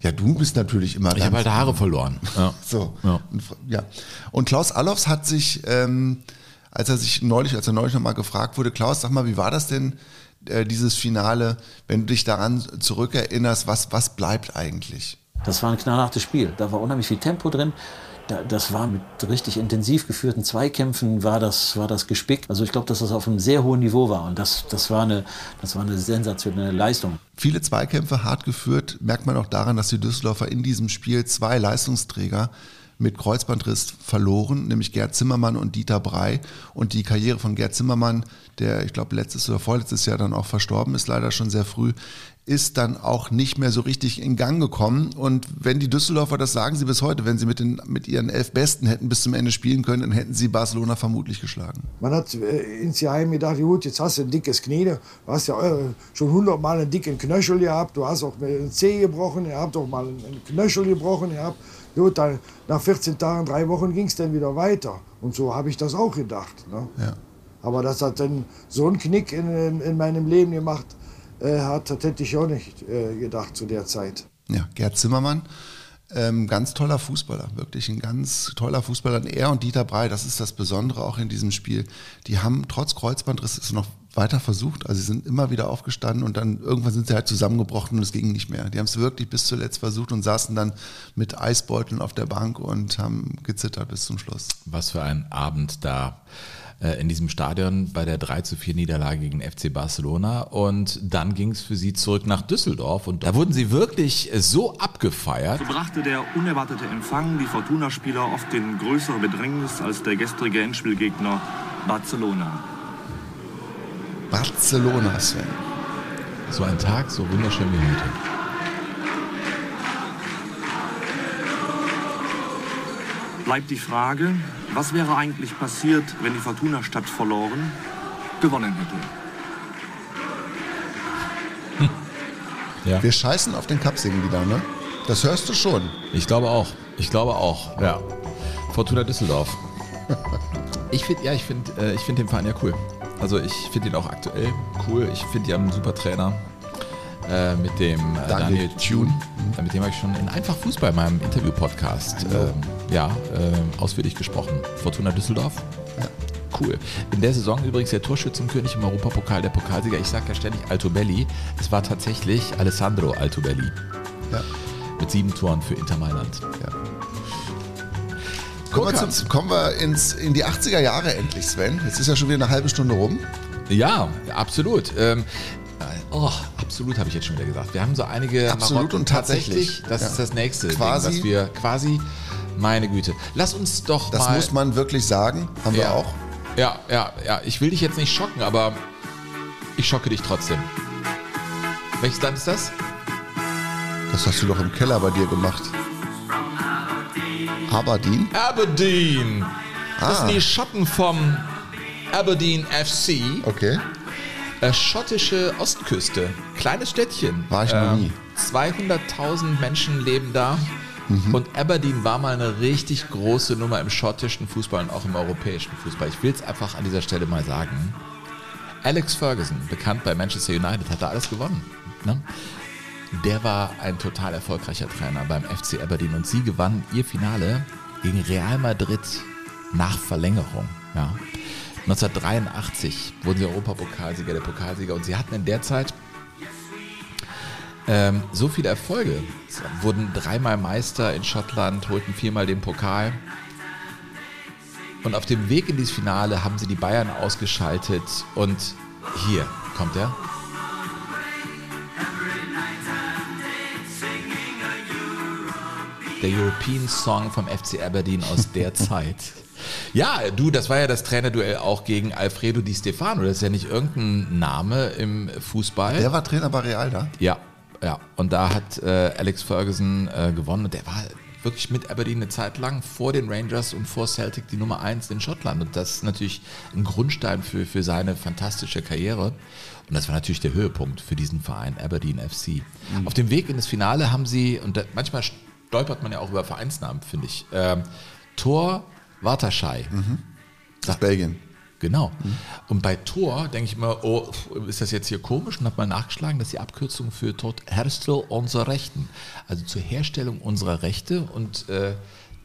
Ja, du bist natürlich immer Ich habe halt Haare verloren. Ja. so. Ja. Und, ja. und Klaus Allofs hat sich, ähm, als er sich neulich, als er neulich nochmal gefragt wurde, Klaus, sag mal, wie war das denn, äh, dieses Finale, wenn du dich daran zurückerinnerst, was, was bleibt eigentlich? Das war ein knallhartes Spiel. Da war unheimlich viel Tempo drin. Da, das war mit richtig intensiv geführten Zweikämpfen war das, war das gespickt. Also ich glaube, dass das auf einem sehr hohen Niveau war. Und das, das, war, eine, das war eine sensationelle Leistung. Viele Zweikämpfe hart geführt, merkt man auch daran, dass die Düsseldorfer in diesem Spiel zwei Leistungsträger mit Kreuzbandriss verloren, nämlich Gerd Zimmermann und Dieter Brey. Und die Karriere von Gerd Zimmermann, der ich glaube letztes oder vorletztes Jahr dann auch verstorben ist, leider schon sehr früh, ist dann auch nicht mehr so richtig in Gang gekommen. Und wenn die Düsseldorfer, das sagen sie bis heute, wenn sie mit, den, mit ihren elf Besten hätten bis zum Ende spielen können, dann hätten sie Barcelona vermutlich geschlagen. Man hat äh, insgeheim gedacht, gut, jetzt hast du ein dickes Knie, du hast ja äh, schon hundertmal einen dicken Knöchel gehabt, du hast auch einen Zeh gebrochen, ihr habt auch mal einen Knöchel gebrochen, ihr habt, gut, dann nach 14 Tagen, drei Wochen ging es dann wieder weiter. Und so habe ich das auch gedacht. Ne? Ja. Aber das hat dann so einen Knick in, in meinem Leben gemacht, äh, hat, das hätte ich auch nicht äh, gedacht zu der Zeit. Ja, Gerd Zimmermann, ähm, ganz toller Fußballer, wirklich ein ganz toller Fußballer. Und er und Dieter Brey, das ist das Besondere auch in diesem Spiel. Die haben trotz Kreuzbandriss es noch weiter versucht. Also sie sind immer wieder aufgestanden und dann irgendwann sind sie halt zusammengebrochen und es ging nicht mehr. Die haben es wirklich bis zuletzt versucht und saßen dann mit Eisbeuteln auf der Bank und haben gezittert bis zum Schluss. Was für ein Abend da in diesem Stadion bei der 3 zu 4 Niederlage gegen FC Barcelona. Und dann ging es für sie zurück nach Düsseldorf und da wurden sie wirklich äh, so abgefeiert. So brachte der unerwartete Empfang die Fortuna-Spieler oft in größere Bedrängnis als der gestrige Endspielgegner Barcelona. Barcelona, Sven. So ein Tag, so wunderschön wie heute. Bleibt die Frage, was wäre eigentlich passiert, wenn die Fortuna statt verloren gewonnen hätte? Ja. Wir scheißen auf den Cup-Singen wieder, ne? Das hörst du schon. Ich glaube auch. Ich glaube auch. Ja. Fortuna Düsseldorf. Ich finde, ja, ich finde, äh, ich finde den Verein ja cool. Also ich finde ihn auch aktuell cool. Ich finde, die haben einen super Trainer äh, mit dem äh, Daniel Daniel Thune. Äh, mit dem habe ich schon in Einfach Fußball, meinem Interview-Podcast, ähm, ja, äh, ausführlich gesprochen. Fortuna Düsseldorf. Cool. In der Saison übrigens der Torschützenkönig im Europapokal, der Pokalsieger. Ich sage ja ständig Altobelli. Es war tatsächlich Alessandro Altobelli. Ja. Mit sieben Toren für Inter Mailand. Kommen wir, zum, kommen wir ins, in die 80er Jahre endlich, Sven. Jetzt ist ja schon wieder eine halbe Stunde rum. Ja, absolut. Ähm, äh, oh, absolut habe ich jetzt schon wieder gesagt. Wir haben so einige Absolut Marotten. und tatsächlich. Das Ja. ist das nächste, Quasi. Ding, was wir quasi. Meine Güte. Lass uns doch Das mal. muss man wirklich sagen. Haben wir ja, auch. Ja, ja, ja. Ich will dich jetzt nicht schocken, aber ich schocke dich trotzdem. Welches Land ist das? Das hast du doch im Keller bei dir gemacht. Aberdeen? Aberdeen. Das Ah. sind die Schotten vom Aberdeen FC. Okay. Äh, schottische Ostküste. Kleines Städtchen. War ich noch nie. 200.000 Menschen leben da. Mhm. Und Aberdeen war mal eine richtig große Nummer im schottischen Fußball und auch im europäischen Fußball. Ich will es einfach an dieser Stelle mal sagen. Alex Ferguson, bekannt bei Manchester United, hat da alles gewonnen. Ne? Der war ein total erfolgreicher Trainer beim FC Aberdeen und sie gewannen ihr Finale gegen Real Madrid nach Verlängerung. Ja. 1983 wurden sie Europapokalsieger, der Pokalsieger und sie hatten in der Zeit ähm, so viele Erfolge. Sie wurden dreimal Meister in Schottland, holten viermal den Pokal. Und auf dem Weg in dieses Finale haben sie die Bayern ausgeschaltet und hier kommt er. Der European Song vom FC Aberdeen aus der Zeit. Ja, du, das war ja das Trainerduell auch gegen Alfredo Di Stefano. Das ist ja nicht irgendein Name im Fußball. Der war Trainer bei Real da? Ja, ja. Und da hat äh, Alex Ferguson äh, gewonnen und der war wirklich mit Aberdeen eine Zeit lang vor den Rangers und vor Celtic die Nummer eins in Schottland. Und das ist natürlich ein Grundstein für, für seine fantastische Karriere. Und das war natürlich der Höhepunkt für diesen Verein, Aberdeen FC. Mhm. Auf dem Weg in das Finale haben sie, und da, manchmal stolpert man ja auch über Vereinsnamen, finde ich, ähm, Tor Waterschei. Mhm. Das Belgien. Genau. Mhm. Und bei Tor denke ich immer, oh, ist das jetzt hier komisch? Und habe mal nachgeschlagen, dass die Abkürzung für Tod Herstel unserer Rechten. Also zur Herstellung unserer Rechte. Und äh,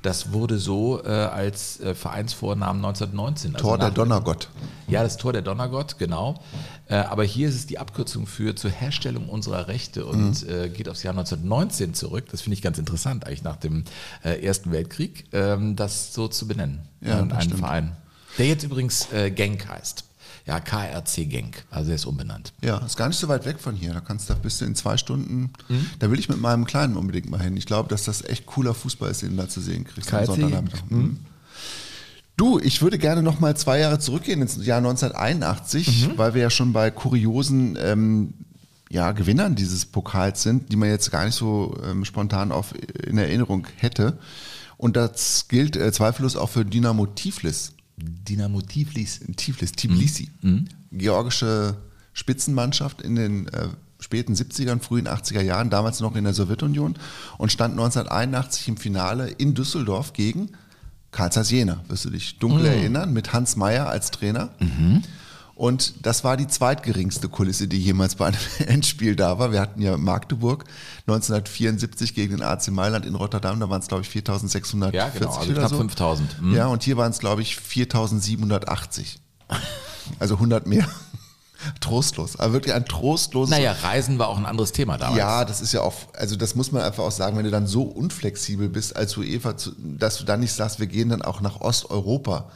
das wurde so äh, als äh, Vereinsvornamen 1919. Also Tor der Donnergott. Ja, das Tor der Donnergott, genau. Äh, aber hier ist es die Abkürzung für zur Herstellung unserer Rechte und mhm. Äh, geht aufs Jahr 1919 zurück. Das finde ich ganz interessant, eigentlich nach dem äh, Ersten Weltkrieg, ähm, das so zu benennen. Ja, einen stimmt. Verein. Der jetzt übrigens äh, Genk heißt. Ja, KRC Genk, also er ist umbenannt. Ja, ist gar nicht so weit weg von hier. Da kannst du, bist du in zwei Stunden. Mhm. Da will ich mit meinem Kleinen unbedingt mal hin. Ich glaube, dass das echt cooler Fußball ist, den du da zu sehen kriegst. KRC Genk. Mhm. mhm. Du, ich würde gerne noch mal zwei Jahre zurückgehen ins Jahr 1981, mhm. weil wir ja schon bei kuriosen ähm, ja, Gewinnern dieses Pokals sind, die man jetzt gar nicht so ähm, spontan auf, in Erinnerung hätte. Und das gilt äh, zweifellos auch für Dynamo Tiflis. Dynamo Tiflis. Tiflis, Tbilisi. Mhm. Georgische Spitzenmannschaft in den äh, späten 70ern, frühen 80er Jahren, damals noch in der Sowjetunion und stand 1981 im Finale in Düsseldorf gegen Karl Jena, wirst du dich dunkel mhm. erinnern, mit Hans Meyer als Trainer. Mhm. Und das war die zweitgeringste Kulisse, die jemals bei einem Endspiel da war. Wir hatten ja Magdeburg 1974 gegen den AC Mailand in Rotterdam, da waren es glaube ich 4640 ja, genau, also knapp so. 5000. Mhm. Ja, und hier waren es glaube ich 4780. Also 100 mehr. Trostlos, aber wirklich ein trostloses. Naja, Reisen war auch ein anderes Thema damals. Ja, das ist ja auch, also das muss man einfach auch sagen, wenn du dann so unflexibel bist als UEFA, dass du dann nicht sagst, wir gehen dann auch nach Osteuropa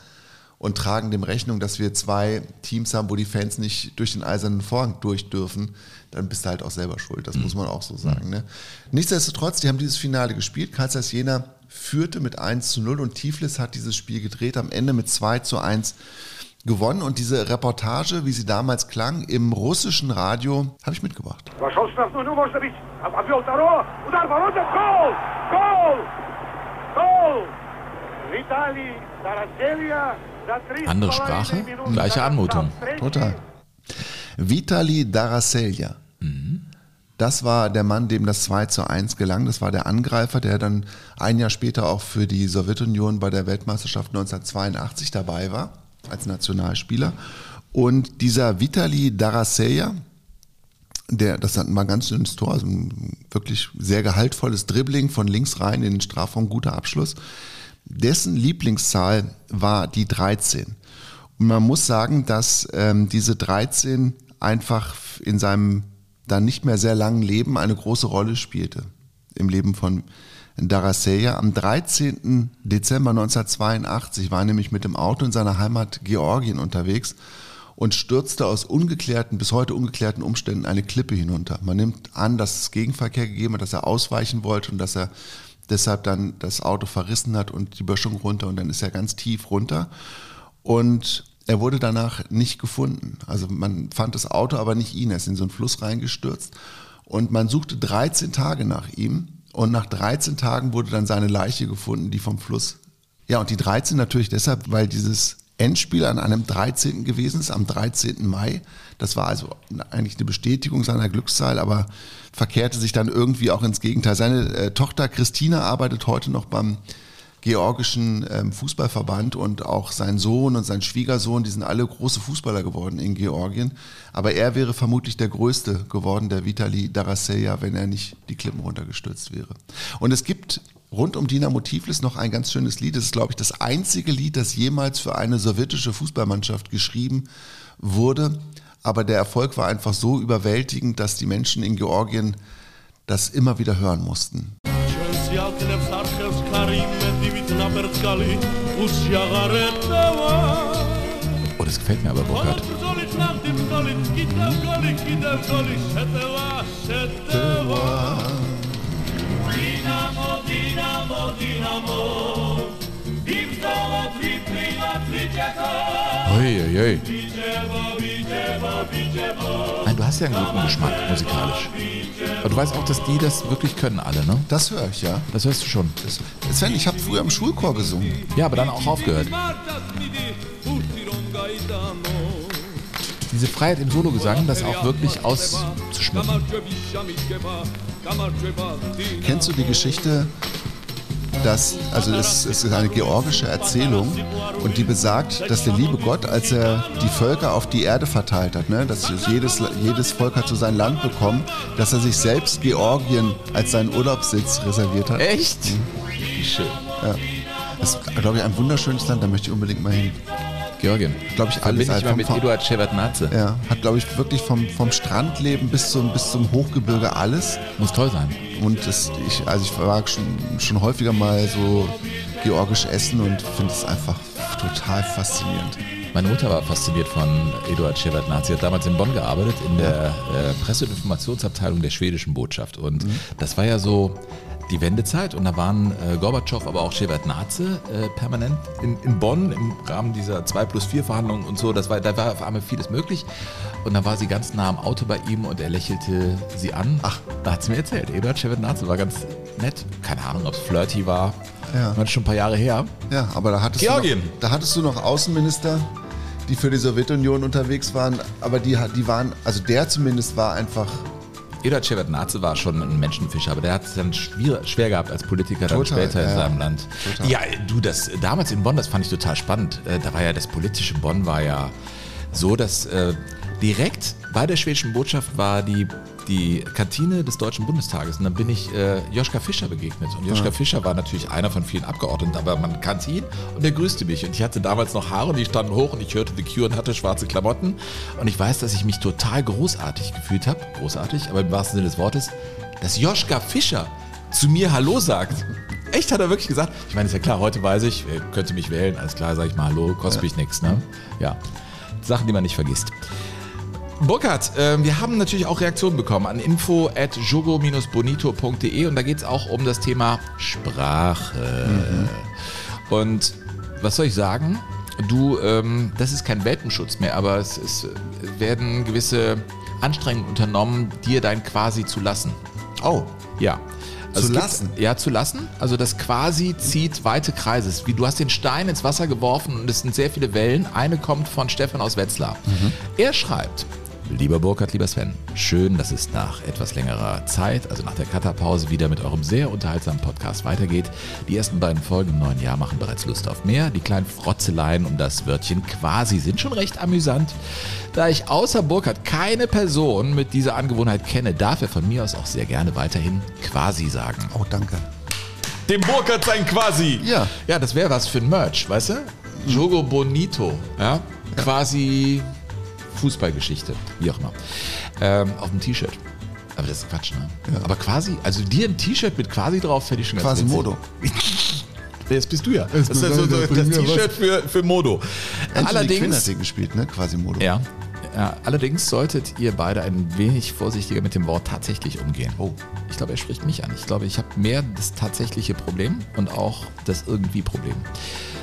und tragen dem Rechnung, dass wir zwei Teams haben, wo die Fans nicht durch den eisernen Vorhang durch dürfen, dann bist du halt auch selber schuld. Das mhm. muss man auch so sagen. Ne? Nichtsdestotrotz, die haben dieses Finale gespielt. Karl Zeiss Jena führte mit 1 zu 0 und Tiflis hat dieses Spiel gedreht, am Ende mit 2 zu 1 gewonnen. Und diese Reportage, wie sie damals klang, im russischen Radio, habe ich mitgebracht. Andere Sprache, gleiche Anmutung. Total. Vitali Daraselja. Mhm. Das war der Mann, dem das 2 zu 1 gelang. Das war der Angreifer, der dann ein Jahr später auch für die Sowjetunion bei der Weltmeisterschaft 1982 dabei war, als Nationalspieler. Und dieser Vitali Daraselja, der, das war ein ganz schönes Tor, also ein wirklich sehr gehaltvolles Dribbling von links rein in den Strafraum, guter Abschluss. Dessen Lieblingszahl war die 13. Und man muss sagen, dass ähm, diese 13 einfach in seinem dann nicht mehr sehr langen Leben eine große Rolle spielte. Im Leben von Daraseya. Am 13. Dezember 1982 war er nämlich mit dem Auto in seiner Heimat Georgien unterwegs und stürzte aus ungeklärten, bis heute ungeklärten Umständen eine Klippe hinunter. Man nimmt an, dass es Gegenverkehr gegeben hat, dass er ausweichen wollte und dass er deshalb dann das Auto verrissen hat und die Böschung runter und dann ist er ganz tief runter. Und er wurde danach nicht gefunden. Also man fand das Auto, aber nicht ihn. Er ist in so einen Fluss reingestürzt. Und man suchte 13 Tage nach ihm. Und nach 13 Tagen wurde dann seine Leiche gefunden, die vom Fluss. Ja, und die 13 natürlich deshalb, weil dieses Endspiel an einem 13. gewesen ist, am 13. Mai. Das war also eigentlich eine Bestätigung seiner Glückszahl, aber verkehrte sich dann irgendwie auch ins Gegenteil. Seine äh, Tochter Christina arbeitet heute noch beim georgischen ähm, Fußballverband und auch sein Sohn und sein Schwiegersohn, die sind alle große Fußballer geworden in Georgien. Aber er wäre vermutlich der Größte geworden, der Vitali Daraseya, wenn er nicht die Klippen runtergestürzt wäre. Und es gibt rund um Dynamo Tiflis noch ein ganz schönes Lied. Das ist, glaube ich, das einzige Lied, das jemals für eine sowjetische Fußballmannschaft geschrieben wurde. Aber der Erfolg war einfach so überwältigend, dass die Menschen in Georgien das immer wieder hören mussten. Oh, das gefällt mir aber, Burkhard. Dinamo, Dinamo, Dinamo, im załatwi Uiuiui. Nein, du hast ja einen guten Geschmack musikalisch. Aber du weißt auch, dass die das wirklich können alle, ne? Das höre ich, ja. Das hörst du schon. Sven, ich habe früher im Schulchor gesungen. Ja, aber dann auch aufgehört. Diese Freiheit im Sologesang, das auch wirklich auszuschmücken. Kennst du die Geschichte, dass, also es, es ist eine georgische Erzählung und die besagt, dass der liebe Gott, als er die Völker auf die Erde verteilt hat, ne, dass jedes, jedes Volk hat so sein Land bekommen, dass er sich selbst Georgien als seinen Urlaubssitz reserviert hat. Echt? Wie schön. Ja. Das ist, glaube ich, ein wunderschönes Land, da möchte ich unbedingt mal hin. Georgien. Glaube ich, alles ich mal mit vom- Eduard Shevardnadze. Ja, hat, glaube ich, wirklich vom, vom Strandleben bis zum, bis zum Hochgebirge alles. Muss toll sein. Und das, ich, also ich war schon, schon häufiger mal so georgisch essen und finde es einfach total faszinierend. Meine Mutter war fasziniert von Eduard Shevardnadze. Sie hat damals in Bonn gearbeitet, in der äh, Presse- und Informationsabteilung der schwedischen Botschaft. Und das war ja so die Wendezeit und da waren äh, Gorbatschow, aber auch Shevardnadze äh, permanent in, in Bonn im Rahmen dieser 2 plus 4 Verhandlungen und so. Das war, da war auf einmal vieles möglich. Und dann war sie ganz nah am Auto bei ihm und er lächelte sie an. Ach, da hat sie mir erzählt. Eduard Shevardnadze war ganz nett. Keine Ahnung, ob es flirty war. Ja. Das ist schon ein paar Jahre her. Ja, aber da hattest, Georgien. Du noch, da hattest du noch Außenminister, die für die Sowjetunion unterwegs waren, aber die, die waren, also der zumindest war einfach Eduard Shevardnadze war schon ein Menschenfischer, aber der hat es dann schwer, schwer gehabt als Politiker dann Total, später in ja. seinem Land. Total. Ja, du, das damals in Bonn, das fand ich total spannend. Äh, Da war ja das politische Bonn war ja so, dass äh, direkt bei der schwedischen Botschaft war die, die Kantine des Deutschen Bundestages. Und dann bin ich äh, Joschka Fischer begegnet. Und Joschka Ja. Fischer war natürlich einer von vielen Abgeordneten, aber man kannte ihn und er grüßte mich. Und ich hatte damals noch Haare und die standen hoch und ich hörte The Cure und hatte schwarze Klamotten. Und ich weiß, dass ich mich total großartig gefühlt habe. Großartig, aber im wahrsten Sinne des Wortes, dass Joschka Fischer zu mir Hallo sagt. Echt, hat er wirklich gesagt? Ich meine, ist ja klar, heute weiß ich, er könnte mich wählen, alles klar, sage ich mal Hallo, kostet mich nichts, ne? Ja. Sachen, die man nicht vergisst. Burkhard, äh, wir haben natürlich auch Reaktionen bekommen an info at jogo-bonito.de und da geht es auch um das Thema Sprache. Und was soll ich sagen? Du, ähm, das ist kein Welpenschutz mehr, aber es, es werden gewisse Anstrengungen unternommen, dir dein quasi zu lassen. Oh. Ja. Zu es gibt- lassen? Ja, zu lassen. Also das quasi zieht weite Kreise. Wie du hast den Stein ins Wasser geworfen und es sind sehr viele Wellen. Eine kommt von Stefan aus Wetzlar. Er schreibt, Lieber Burkhard, lieber Sven, schön, dass es nach etwas längerer Zeit, also nach der Katapause, wieder mit eurem sehr unterhaltsamen Podcast weitergeht. Die ersten beiden Folgen im neuen Jahr machen bereits Lust auf mehr. Die kleinen Frotzeleien um das Wörtchen quasi sind schon recht amüsant. Da ich außer Burkhard keine Person mit dieser Angewohnheit kenne, darf er von mir aus auch sehr gerne weiterhin quasi sagen. Oh, danke. Dem Burkhard sein quasi. Ja. Ja, das wäre was für ein Merch, weißt du? Jogo Bonito. Ja. Quasi Fußballgeschichte. Wie auch immer. Ähm, auf dem T-Shirt. Aber das ist Quatsch, ne? Aber quasi, also dir ein T-Shirt mit quasi drauf, fände ich schon ganz Quasi witzig. Modo. Das bist du ja. Das ist also so, das T-Shirt für, für Modo. Anthony Quinn hat Allerdings, den gespielt, ne? Quasi Modo. ja, ja, allerdings solltet ihr beide ein wenig vorsichtiger mit dem Wort tatsächlich umgehen. Oh. Ich glaube, er spricht mich an. Ich glaube, ich habe mehr das tatsächliche Problem und auch das irgendwie Problem.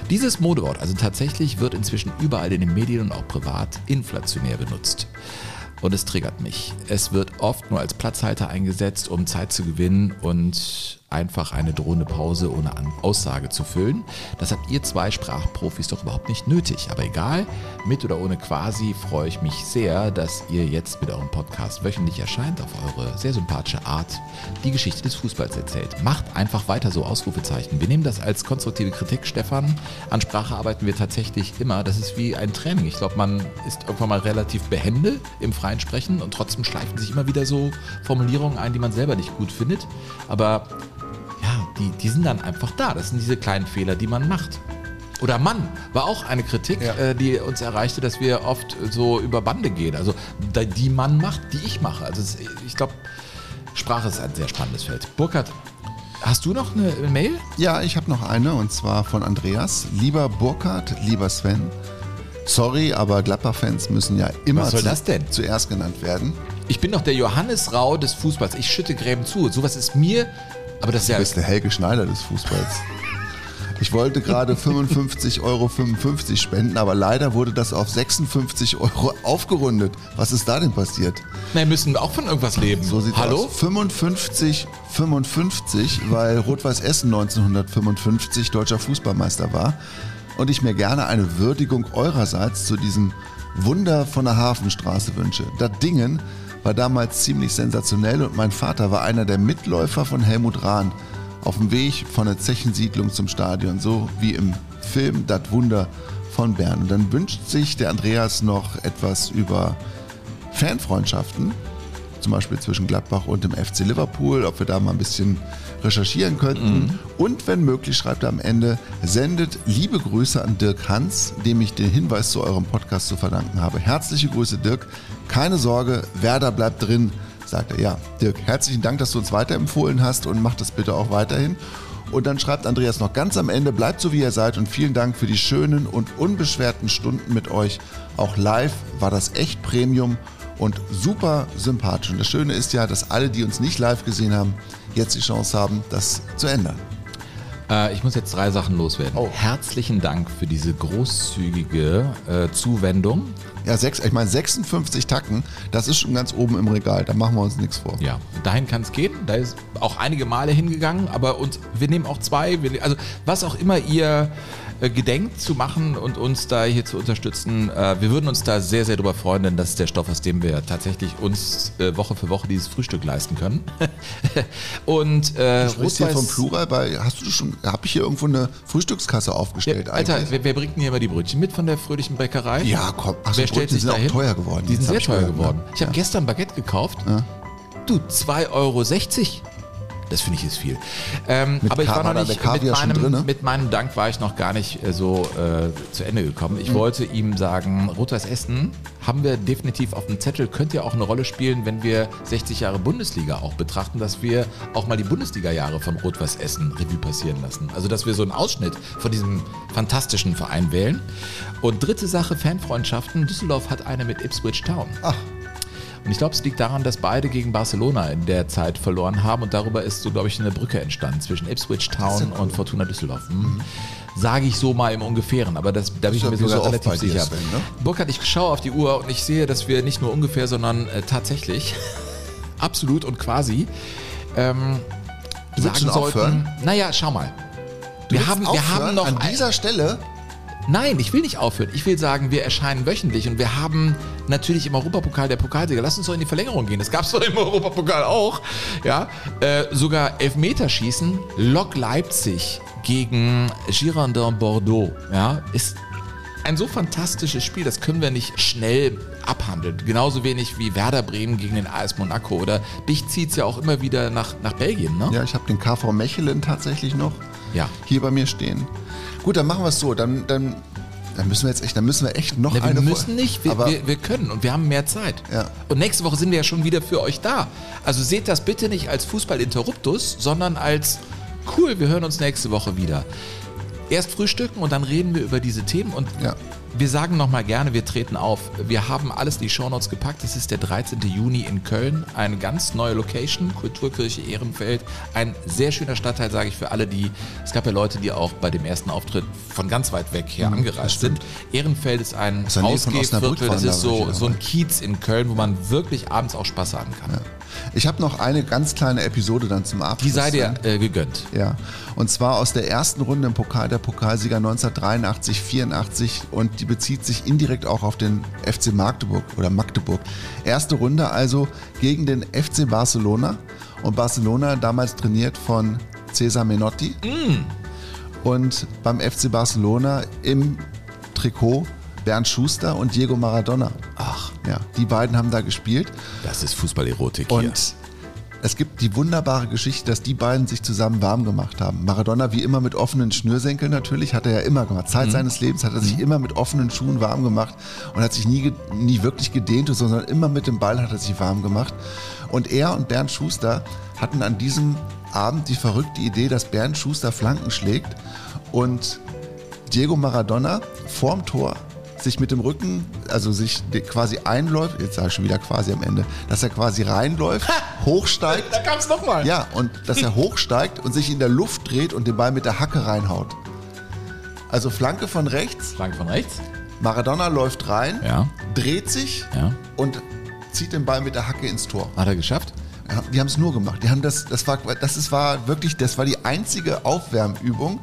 Dieses Modewort, also tatsächlich, wird inzwischen überall in den Medien und auch privat inflationär benutzt. Und es triggert mich. Es wird oft nur als Platzhalter eingesetzt, um Zeit zu gewinnen und einfach eine drohende Pause ohne Aussage zu füllen. Das habt ihr zwei Sprachprofis doch überhaupt nicht nötig. Aber egal, mit oder ohne quasi freue ich mich sehr, dass ihr jetzt mit eurem Podcast wöchentlich erscheint, auf eure sehr sympathische Art die Geschichte des Fußballs erzählt. Macht einfach weiter so, Ausrufezeichen. Wir nehmen das als konstruktive Kritik, Stefan. An Sprache arbeiten wir tatsächlich immer. Das ist wie ein Training. Ich glaube, man ist irgendwann mal relativ behende im freien Sprechen und trotzdem schleifen sich immer wieder so Formulierungen ein, die man selber nicht gut findet. Aber die, die sind dann einfach da. Das sind diese kleinen Fehler, die man macht. Oder Mann war auch eine Kritik, äh, die uns erreichte, dass wir oft so über Bande gehen. Also die Mann macht, die ich mache. Also es, ich glaube, Sprache ist ein sehr spannendes Feld. Burkhard, hast du noch eine Mail? Ja, ich habe noch eine und zwar von Andreas. Lieber Burkhard, lieber Sven. Sorry, aber Gladbach-Fans müssen ja immer zu- zuerst genannt werden. Ich bin doch der Johannes Rau des Fußballs. Ich schütte Gräben zu. Sowas ist mir, aber das ist ja Du bist der Helge Schneider des Fußballs. Ich wollte gerade 55,55 Euro spenden, aber leider wurde das auf 56 Euro aufgerundet. Was ist da denn passiert? Na, wir müssen auch von irgendwas leben. So sieht Hallo? aus. 55, 55, weil Rot-Weiß Essen 1955 deutscher Fußballmeister war und ich mir gerne eine Würdigung eurerseits zu diesem Wunder von der Hafenstraße wünsche. Das Dingen war damals ziemlich sensationell und mein Vater war einer der Mitläufer von Helmut Rahn auf dem Weg von der Zechensiedlung zum Stadion, so wie im Film Das Wunder von Bern. Und dann wünscht sich der Andreas noch etwas über Fanfreundschaften, zum Beispiel zwischen Gladbach und dem FC Liverpool, ob wir da mal ein bisschen recherchieren könnten. Und wenn möglich, schreibt er am Ende, sendet liebe Grüße an Dirk Hans, dem ich den Hinweis zu eurem Podcast zu verdanken habe. Herzliche Grüße, Dirk. Keine Sorge, Werder bleibt drin, sagt er. Ja, Dirk, herzlichen Dank, dass du uns weiterempfohlen hast und macht das bitte auch weiterhin. Und dann schreibt Andreas noch ganz am Ende, bleibt so wie ihr seid und vielen Dank für die schönen und unbeschwerten Stunden mit euch. Auch live war das echt Premium und super sympathisch. Und das Schöne ist ja, dass alle, die uns nicht live gesehen haben, jetzt die Chance haben, das zu ändern. Äh, ich muss jetzt drei Sachen loswerden. Herzlichen Dank für diese großzügige äh, Zuwendung. Ja, sechs, ich meine 56 Tacken, das ist schon ganz oben im Regal, da machen wir uns nichts vor. Ja, dahin kann es gehen. Da ist auch einige Male hingegangen, aber uns, wir nehmen auch zwei. Wir, also was auch immer ihr gedenkt zu machen und uns da hier zu unterstützen, äh, wir würden uns da sehr, sehr drüber freuen, denn das ist der Stoff, aus dem wir tatsächlich uns äh, Woche für Woche dieses Frühstück leisten können. und äh, Du hier vom Plural, bei, hast du schon, habe ich hier irgendwo eine Frühstückskasse aufgestellt Alter, eigentlich? wer, wer bringt denn hier immer die Brötchen mit von der fröhlichen Bäckerei? Ja, komm. Ach so, wer stellt Brötchen sich sind auch teuer geworden. Die sind sehr teuer gehört, ne? geworden. Ich habe Ja. gestern Baguette gekauft. Du, 2,60 Euro. Das finde ich ist viel. Ähm, aber ich war noch nicht mit meinem, drin, ne? mit meinem Dank war ich noch gar nicht äh, so äh, zu Ende gekommen. Ich Mhm. wollte ihm sagen, Rot-Weiß Essen haben wir definitiv auf dem Zettel, könnte ja auch eine Rolle spielen, wenn wir 60 Jahre Bundesliga auch betrachten, dass wir auch mal die Bundesliga-Jahre von Rot-Weiß Essen Revue passieren lassen. Also dass wir so einen Ausschnitt von diesem fantastischen Verein wählen. Und dritte Sache, Fanfreundschaften. Düsseldorf hat eine mit Ipswich Town. Ach. Und ich glaube, es liegt daran, dass beide gegen Barcelona in der Zeit verloren haben und darüber ist so, glaube ich, eine Brücke entstanden zwischen Ipswich Town und Fortuna Düsseldorf. Hm. Sage ich so mal im Ungefähren, aber das, da bin ich mir sogar relativ sicher. Sven, ne? Burkhard, ich schaue auf die Uhr und ich sehe, dass wir nicht nur ungefähr, sondern äh, tatsächlich absolut und quasi ähm, sagen sollten. aufhören? Naja, schau mal. Du Wir haben, wir haben noch an dieser Stelle. Nein, ich will nicht aufhören. Ich will sagen, wir erscheinen wöchentlich und wir haben natürlich im Europapokal der Pokalsieger. Lass uns doch in die Verlängerung gehen. Das gab es doch im Europapokal auch. Ja, äh, sogar Elfmeterschießen. Lok Leipzig gegen Girondin Bordeaux. Ja, ist ein so fantastisches Spiel, das können wir nicht schnell abhandeln. Genauso wenig wie Werder Bremen gegen den AS Monaco. Oder dich zieht es ja auch immer wieder nach, nach Belgien, ne? Ja, ich habe den KV Mechelen tatsächlich noch Ja. hier bei mir stehen. Gut, dann machen wir es so. Dann, dann, dann müssen wir jetzt echt, dann müssen wir echt noch Na, wir eine müssen Folge- nicht, wir, wir, wir können und wir haben mehr Zeit. Ja. Und nächste Woche sind wir ja schon wieder für euch da. Also seht das bitte nicht als Fußball-Interruptus, sondern als cool, wir hören uns nächste Woche wieder. Erst frühstücken und dann reden wir über diese Themen und Ja. Wir sagen nochmal gerne, wir treten auf. Wir haben alles in die Shownotes gepackt. Es ist der 13. Juni in Köln. Eine ganz neue Location, Kulturkirche Ehrenfeld. Ein sehr schöner Stadtteil, sage ich für alle, die. Es gab ja Leute, die auch bei dem ersten Auftritt von ganz weit weg her angereist sind. Ehrenfeld ist ein Ausgehviertel. Das ist so, so ein. Kiez in Köln, wo man wirklich abends auch Spaß haben kann. Ich habe noch eine ganz kleine Episode dann zum Abschluss. Die sei dir Sven. äh, gegönnt. Ja, und zwar aus der ersten Runde im Pokal der Pokalsieger 1983, 84 und die bezieht sich indirekt auch auf den FC Magdeburg oder Magdeburg. Erste Runde also gegen den FC Barcelona und Barcelona damals trainiert von Cesar Menotti und beim FC Barcelona im Trikot Bernd Schuster und Diego Maradona. Ach. Ja, die beiden haben da gespielt. Das ist Fußballerotik hier. Und es gibt die wunderbare Geschichte, dass die beiden sich zusammen warm gemacht haben. Maradona wie immer mit offenen Schnürsenkeln natürlich, hat er ja immer gemacht. Mhm. Zeit seines Lebens hat er sich immer mit offenen Schuhen warm gemacht und hat sich nie, nie wirklich gedehnt, sondern immer mit dem Ball hat er sich warm gemacht. Und er und Bernd Schuster hatten an diesem Abend die verrückte Idee, dass Bernd Schuster Flanken schlägt und Diego Maradona vorm Tor sich mit dem Rücken, also sich quasi einläuft, jetzt sage ich schon wieder quasi am Ende, dass er quasi reinläuft, hochsteigt. Da kam es nochmal. Ja, und dass er hochsteigt und sich in der Luft dreht und den Ball mit der Hacke reinhaut. Also Flanke von rechts. Flanke von rechts. Maradona läuft rein, Ja. dreht sich Ja. und zieht den Ball mit der Hacke ins Tor. Hat er geschafft? Ja, Die haben es nur gemacht. Die haben das, das war, das ist, war wirklich, das war die einzige Aufwärmübung.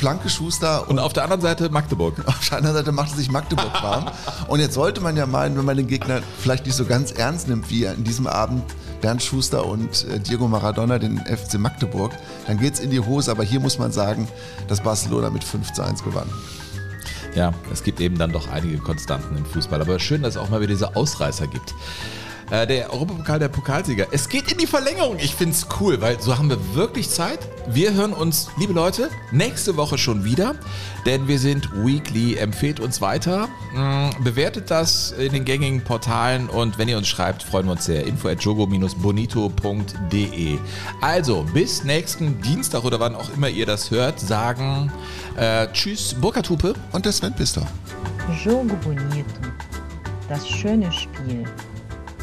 Flanke Schuster Und auf der anderen Seite Magdeburg. Auf der anderen Seite machte sich Magdeburg warm. Und jetzt sollte man ja meinen, wenn man den Gegner vielleicht nicht so ganz ernst nimmt, wie an diesem Abend Bernd Schuster und äh, Diego Maradona, den FC Magdeburg, dann geht's in die Hose. Aber hier muss man sagen, dass Barcelona mit 5 zu 1 gewann. Ja, es gibt eben dann doch einige Konstanten im Fußball. Aber schön, dass es auch mal wieder diese Ausreißer gibt. Äh, der Europapokal der Pokalsieger. Es geht in die Verlängerung. Ich finde es cool, weil so haben wir wirklich Zeit. Wir hören uns, liebe Leute, nächste Woche schon wieder, denn wir sind weekly. Empfehlt uns weiter, mh, bewertet das in den gängigen Portalen und wenn ihr uns schreibt, freuen wir uns sehr. Info at jogo-bonito.de. Also, bis nächsten Dienstag oder wann auch immer ihr das hört, sagen äh, Tschüss, Burkhard Hupe. Und der Sven Pistor. Jogo Bonito. Das schöne Spiel.